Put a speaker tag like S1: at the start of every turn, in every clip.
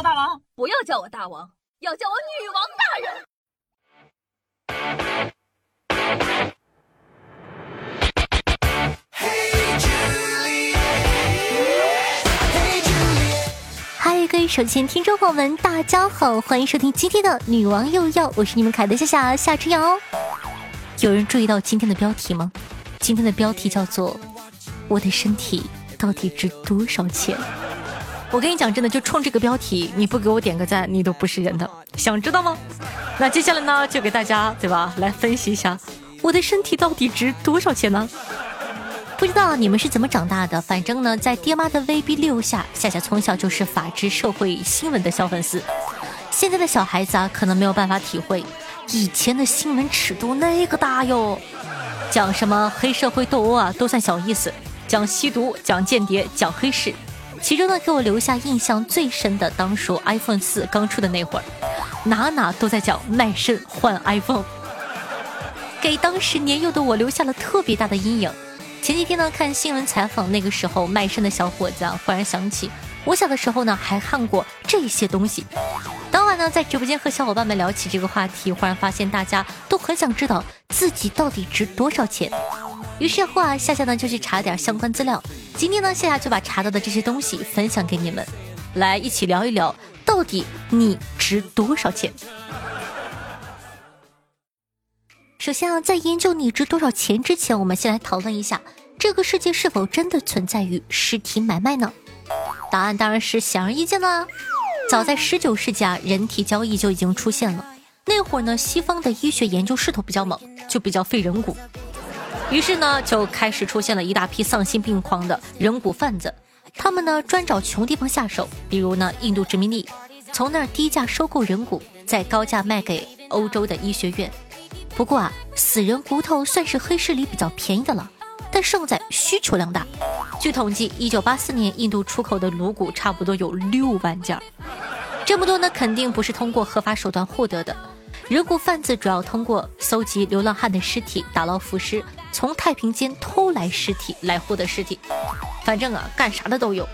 S1: 大王，
S2: 不要叫我大王，要叫我女王大人。
S3: 嗨，各位手机前听众朋友们，大家好，欢迎收听今天的女王又要，我是你们凯的夏夏夏春瑶。有人注意到今天的标题吗？今天的标题叫做“我的身体到底值多少钱”。我跟你讲，真的，就冲这个标题，你不给我点个赞，你都不是人的。想知道吗？那接下来呢，就给大家对吧，来分析一下我的身体到底值多少钱呢？不知道你们是怎么长大的，反正呢，在爹妈的威逼利诱下，夏夏从小就是法制社会新闻的小粉丝。现在的小孩子啊，可能没有办法体会以前的新闻尺度那个大哟，讲什么黑社会斗殴啊，都算小意思；讲吸毒、讲间谍、讲黑市。其中呢，给我留下印象最深的，当属 iPhone 四刚出的那会儿，哪哪都在讲卖肾换 iPhone，给当时年幼的我留下了特别大的阴影。前几天呢，看新闻采访那个时候卖肾的小伙子啊，忽然想起我小的时候呢，还看过这些东西。当晚呢，在直播间和小伙伴们聊起这个话题，忽然发现大家都很想知道自己到底值多少钱。于是乎啊，夏夏呢就去查点相关资料。今天呢，夏夏就把查到的这些东西分享给你们，来一起聊一聊，到底你值多少钱？首先啊，在研究你值多少钱之前，我们先来讨论一下，这个世界是否真的存在于尸体买卖呢？答案当然是显而易见啦。早在十九世纪啊，人体交易就已经出现了。那会儿呢，西方的医学研究势头比较猛，就比较费人骨。于是呢，就开始出现了一大批丧心病狂的人骨贩子，他们呢专找穷地方下手，比如呢印度殖民地，从那儿低价收购人骨，再高价卖给欧洲的医学院。不过啊，死人骨头算是黑市里比较便宜的了，但胜在需求量大。据统计，一九八四年印度出口的颅骨差不多有六万件，这么多呢，肯定不是通过合法手段获得的。人骨贩子主要通过搜集流浪汉的尸体，打捞腐尸。从太平间偷来尸体来获得尸体，反正啊，干啥的都有。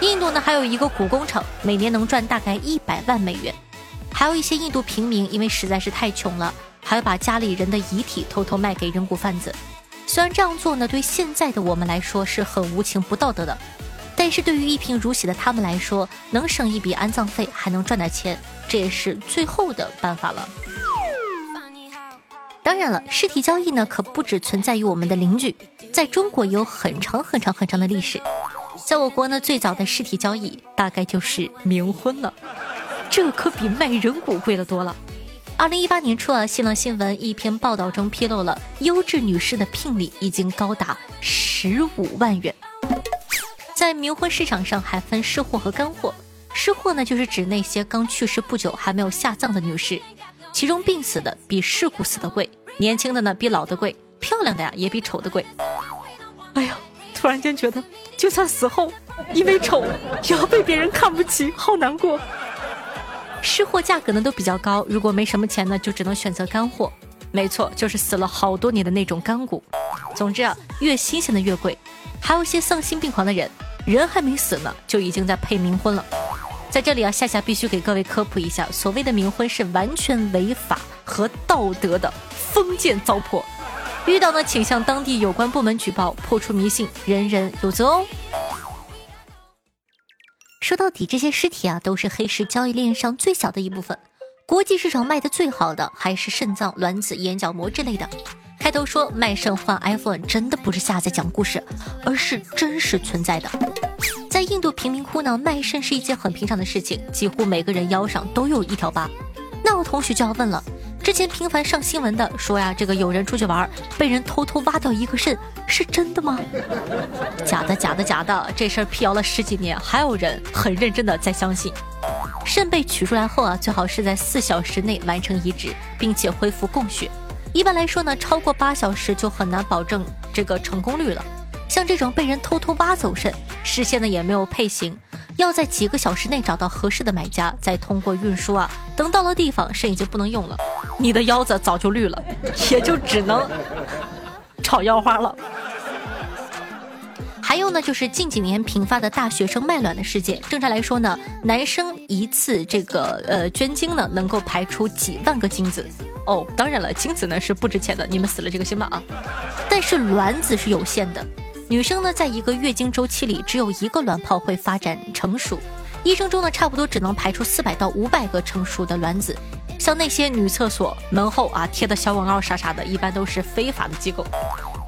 S3: 印度呢还有一个骨工厂，每年能赚大概一百万美元。还有一些印度平民因为实在是太穷了，还要把家里人的遗体偷偷卖给人骨贩子。虽然这样做呢，对现在的我们来说是很无情不道德的，但是对于一贫如洗的他们来说，能省一笔安葬费，还能赚点钱，这也是最后的办法了。当然了，尸体交易呢可不只存在于我们的邻居，在中国有很长很长很长的历史。在我国呢，最早的尸体交易大概就是冥婚了，这可比卖人骨贵了多了。二零一八年初啊，新浪新闻一篇报道中披露了优质女士的聘礼已经高达十五万元。在冥婚市场上还分湿货和干货，湿货呢就是指那些刚去世不久还没有下葬的女士。其中病死的比事故死的贵，年轻的呢比老的贵，漂亮的呀也比丑的贵。哎呀，突然间觉得，就算死后因为丑也要被别人看不起，好难过。湿货价格呢都比较高，如果没什么钱呢，就只能选择干货。没错，就是死了好多年的那种干骨。总之啊，越新鲜的越贵。还有些丧心病狂的人，人还没死呢，就已经在配冥婚了。在这里啊，夏夏必须给各位科普一下，所谓的冥婚是完全违法和道德的封建糟粕，遇到呢，请向当地有关部门举报，破除迷信，人人有责哦。说到底，这些尸体啊，都是黑市交易链上最小的一部分，国际市场卖的最好的还是肾脏、卵子、眼角膜之类的。开头说卖肾换 iPhone，真的不是夏在讲故事，而是真实存在的。在印度贫民窟呢，卖肾是一件很平常的事情，几乎每个人腰上都有一条疤。那我同学就要问了，之前频繁上新闻的说呀，这个有人出去玩，被人偷偷挖掉一个肾，是真的吗？假的，假的，假的！这事儿辟谣了十几年，还有人很认真的在相信。肾被取出来后啊，最好是在四小时内完成移植，并且恢复供血。一般来说呢，超过八小时就很难保证这个成功率了。像这种被人偷偷挖走肾，事先呢也没有配型，要在几个小时内找到合适的买家，再通过运输啊，等到了地方，肾已经不能用了，你的腰子早就绿了，也就只能 炒腰花了。还有呢，就是近几年频发的大学生卖卵的事件。正常来说呢，男生一次这个呃捐精呢，能够排出几万个精子。哦，当然了，精子呢是不值钱的，你们死了这个心吧啊。但是卵子是有限的，女生呢在一个月经周期里只有一个卵泡会发展成熟，一生中呢差不多只能排出四百到五百个成熟的卵子。像那些女厕所门后啊贴的小广告啥啥的，一般都是非法的机构。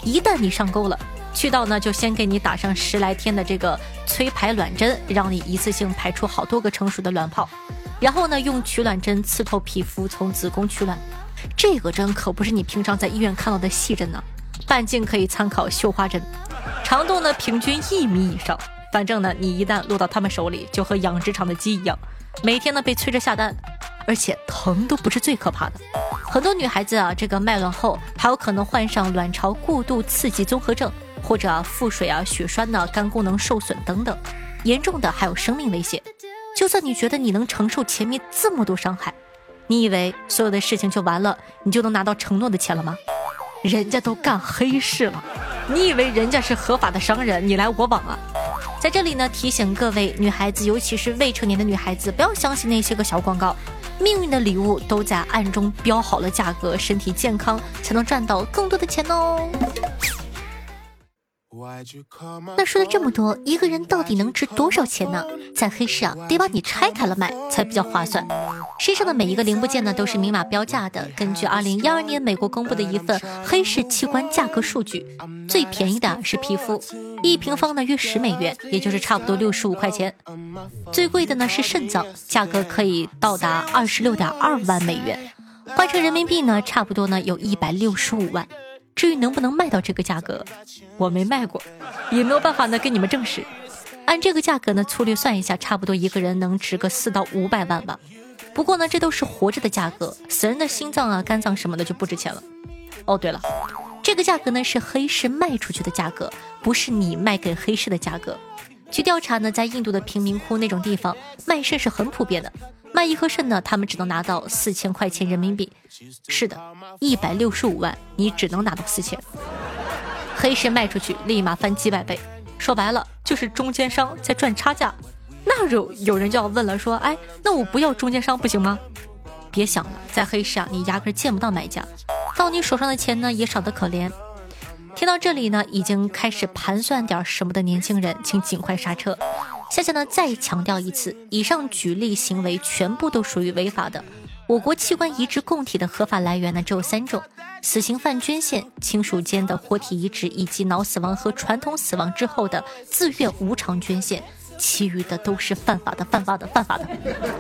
S3: 一旦你上钩了。去到呢，就先给你打上十来天的这个催排卵针，让你一次性排出好多个成熟的卵泡，然后呢，用取卵针刺透皮肤，从子宫取卵。这个针可不是你平常在医院看到的细针呢，半径可以参考绣花针，长度呢平均一米以上。反正呢，你一旦落到他们手里，就和养殖场的鸡一样，每天呢被催着下蛋，而且疼都不是最可怕的。很多女孩子啊，这个卖卵后还有可能患上卵巢过度刺激综合症。或者腹水啊、血栓呢、肝功能受损等等，严重的还有生命危险。就算你觉得你能承受前面这么多伤害，你以为所有的事情就完了，你就能拿到承诺的钱了吗？人家都干黑市了，你以为人家是合法的商人，你来我往啊？在这里呢，提醒各位女孩子，尤其是未成年的女孩子，不要相信那些个小广告。命运的礼物都在暗中标好了价格，身体健康才能赚到更多的钱哦。那说了这么多，一个人到底能值多少钱呢？在黑市啊，得把你拆开了卖才比较划算。身上的每一个零部件呢，都是明码标价的。根据二零一二年美国公布的一份黑市器官价格数据，最便宜的是皮肤，一平方呢约十美元，也就是差不多六十五块钱。最贵的呢是肾脏，价格可以到达二十六点二万美元，换成人民币呢，差不多呢有一百六十五万。至于能不能卖到这个价格，我没卖过，也没有办法呢跟你们证实。按这个价格呢，粗略算一下，差不多一个人能值个四到五百万吧。不过呢，这都是活着的价格，死人的心脏啊、肝脏什么的就不值钱了。哦，对了，这个价格呢是黑市卖出去的价格，不是你卖给黑市的价格。据调查呢，在印度的贫民窟那种地方，卖肾是很普遍的。卖一颗肾呢，他们只能拿到四千块钱人民币。是的，一百六十五万，你只能拿到四千。黑市卖出去，立马翻几百倍。说白了，就是中间商在赚差价。那有有人就要问了，说，哎，那我不要中间商不行吗？别想了，在黑市啊，你压根见不到买家，到你手上的钱呢，也少得可怜。听到这里呢，已经开始盘算点什么的年轻人，请尽快刹车。夏夏呢，再强调一次，以上举例行为全部都属于违法的。我国器官移植供体的合法来源呢，只有三种：死刑犯捐献、亲属间的活体移植，以及脑死亡和传统死亡之后的自愿无偿捐献。其余的都是犯法的，犯法的，犯法的。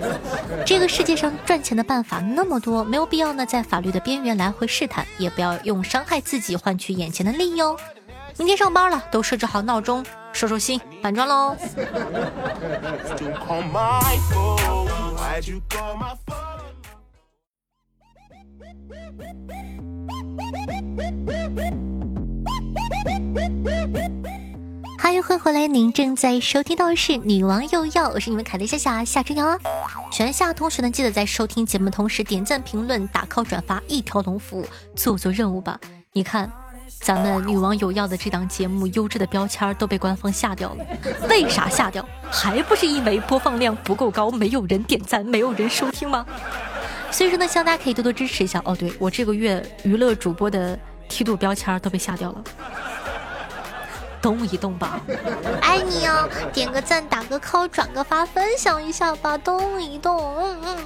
S3: 这个世界上赚钱的办法那么多，没有必要呢，在法律的边缘来回试探，也不要用伤害自己换取眼前的利益哦。明天上班了，都设置好闹钟，收收心，搬砖喽。嗨，欢迎回来！您正在收听到的是《女王又要》，我是你们凯的夏夏夏春瑶啊。全夏同学呢，记得在收听节目同时点赞、评论、打 call、转发，一条龙服务，做做任务吧。你看。咱们女王有药的这档节目，优质的标签都被官方下掉了。为啥下掉？还不是因为播放量不够高，没有人点赞，没有人收听吗？所以说呢，希望大家可以多多支持一下。哦，对我这个月娱乐主播的梯度标签都被下掉了。动一动吧，爱你哦！点个赞，打个 call，转个发，分享一下吧，动一动，嗯嗯。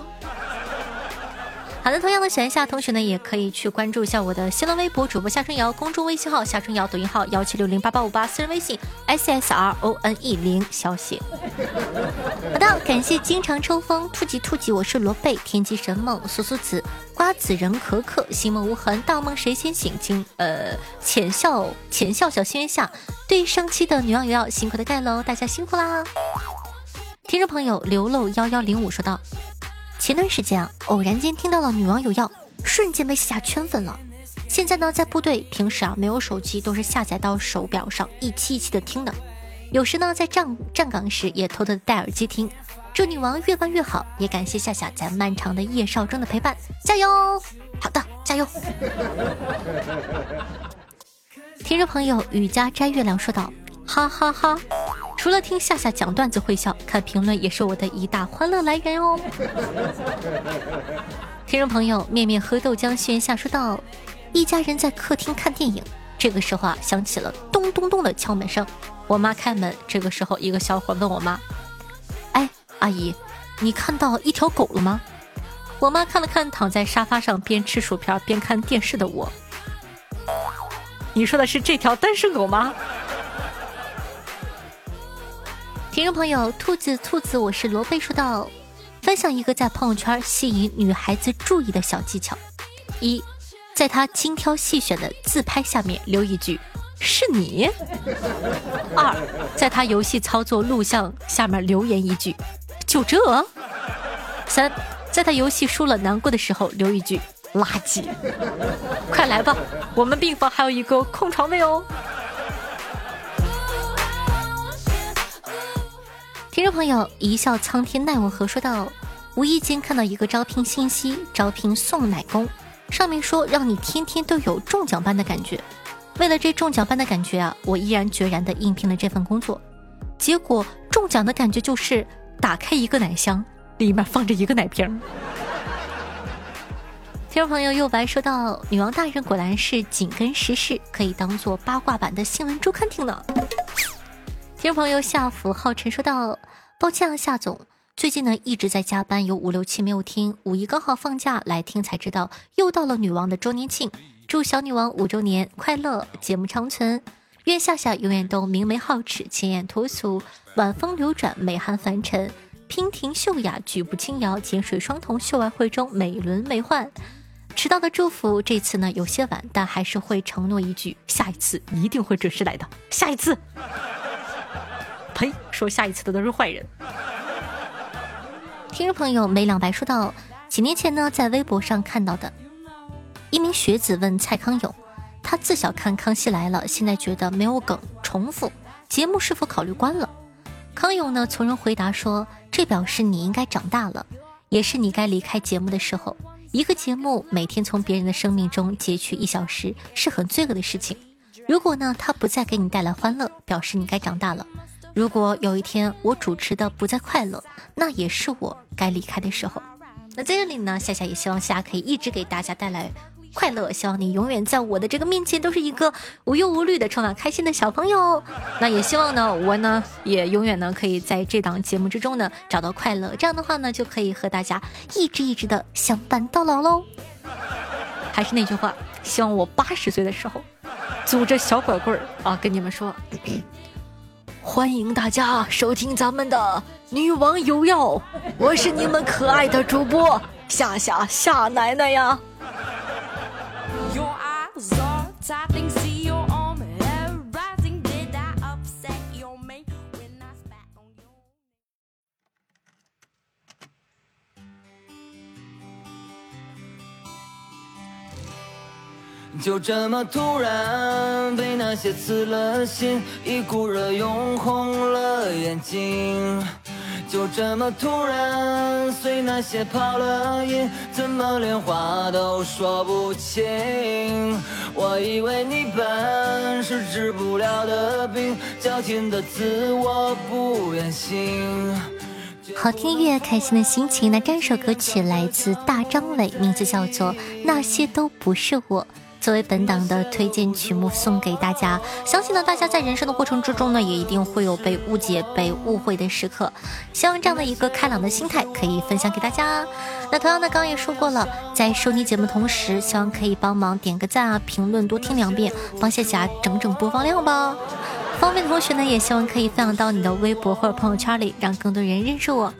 S3: 好的，同样的，喜欢夏同学呢，也可以去关注一下我的新浪微博主播夏春瑶，公众微信号夏春瑶，抖音号幺七六零八八五八，私人微信 s s r o n e 零小写。好的，感谢经常抽风突击突击，我是罗贝，天机神梦苏苏子瓜子仁可可心梦无痕，大梦谁先醒？经呃浅笑浅笑小心月下，对上期的女王有要辛苦的盖楼，大家辛苦啦！听众朋友刘漏幺幺零五说道。前段时间啊，偶然间听到了女网友要，瞬间被夏夏圈粉了。现在呢，在部队，平时啊没有手机，都是下载到手表上一期一期的听的。有时呢，在站站岗时也偷偷的戴耳机听。祝女王越办越好，也感谢夏夏在漫长的夜少中的陪伴，加油！好的，加油。听众朋友雨家摘月亮说道：“哈哈哈！除了听夏夏讲段子会笑，看评论也是我的一大欢乐来源哦。听众朋友，面面喝豆浆，轩夏说道：“一家人在客厅看电影，这个时候啊，响起了咚咚咚的敲门声。我妈开门，这个时候一个小伙问我妈：‘哎，阿姨，你看到一条狗了吗？’我妈看了看躺在沙发上边吃薯片边看电视的我，你说的是这条单身狗吗？”听众朋友，兔子兔子，我是罗贝，说道：分享一个在朋友圈吸引女孩子注意的小技巧：一，在她精挑细选的自拍下面留一句“是你”；二，在她游戏操作录像下面留言一句“就这”；三，在她游戏输了难过的时候留一句“垃圾”。快来吧，我们病房还有一个空床位哦。听众朋友，一笑苍天奈我何说道：无意间看到一个招聘信息，招聘送奶工，上面说让你天天都有中奖般的感觉。为了这中奖般的感觉啊，我毅然决然的应聘了这份工作。结果中奖的感觉就是打开一个奶箱，里面放着一个奶瓶。听众朋友右白说到：女王大人果然是紧跟时事，可以当做八卦版的新闻周刊听呢。听众朋友夏福浩辰说道：“抱歉啊，夏总，最近呢一直在加班，有五六期没有听，五一刚好放假来听才知道，又到了女王的周年庆，祝小女王五周年快乐，节目长存，愿夏夏永远都明媚皓齿，清艳脱俗，晚风流转，美酣凡尘，娉婷秀雅，举步轻摇，浅水双瞳，秀外慧中，美轮美奂。迟到的祝福，这次呢有些晚，但还是会承诺一句，下一次一定会准时来的，下一次。”呸！说下一次的都是坏人。听众朋友梅两白说到，几年前呢，在微博上看到的，一名学子问蔡康永，他自小看《康熙来了》，现在觉得没有梗，重复节目是否考虑关了？康永呢从容回答说，这表示你应该长大了，也是你该离开节目的时候。一个节目每天从别人的生命中截取一小时，是很罪恶的事情。如果呢，他不再给你带来欢乐，表示你该长大了。如果有一天我主持的不再快乐，那也是我该离开的时候。那在这里呢，夏夏也希望夏可以一直给大家带来快乐，希望你永远在我的这个面前都是一个无忧无虑的、充满开心的小朋友。那也希望呢，我呢也永远呢可以在这档节目之中呢找到快乐。这样的话呢，就可以和大家一直一直的相伴到老喽。还是那句话，希望我八十岁的时候，拄着小拐棍儿啊，跟你们说。欢迎大家收听咱们的《女王有药》，我是你们可爱的主播夏夏夏奶奶呀。就这么突然被那些刺了心，一股热涌红了眼睛。就这么突然随那些跑了音，怎么连话都说不清？我以为你本是治不了的病，矫情的自我不愿醒。好听音乐，开心的心情。那这首歌曲来自大张伟，名字叫做《那些都不是我》。作为本档的推荐曲目送给大家，相信呢，大家在人生的过程之中呢，也一定会有被误解、被误会的时刻。希望这样的一个开朗的心态可以分享给大家。那同样呢，刚刚也说过了，在收听节目同时，希望可以帮忙点个赞啊，评论多听两遍，帮谢霞整整播放量吧。方便的同学呢，也希望可以分享到你的微博或者朋友圈里，让更多人认识我。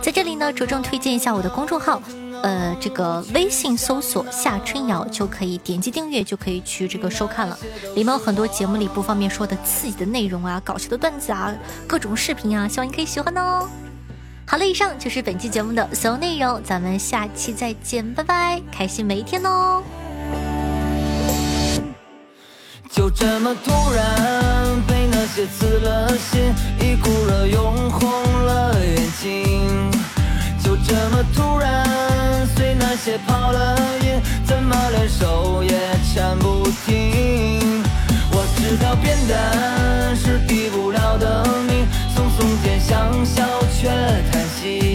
S3: 在这里呢，着重推荐一下我的公众号。呃，这个微信搜索夏春瑶就可以点击订阅，就可以去这个收看了。里面有很多节目里不方便说的刺激的内容啊，搞笑的段子啊，各种视频啊，希望你可以喜欢哦。好了，以上就是本期节目的所有内容，咱们下期再见，拜拜，开心每一天哦。就这么突然被那些刺了心，一股热涌红了眼睛，就这么突然。也跑了也怎么连手也牵不停？我知道变淡是
S1: 抵不了的命，耸耸肩想笑却叹息。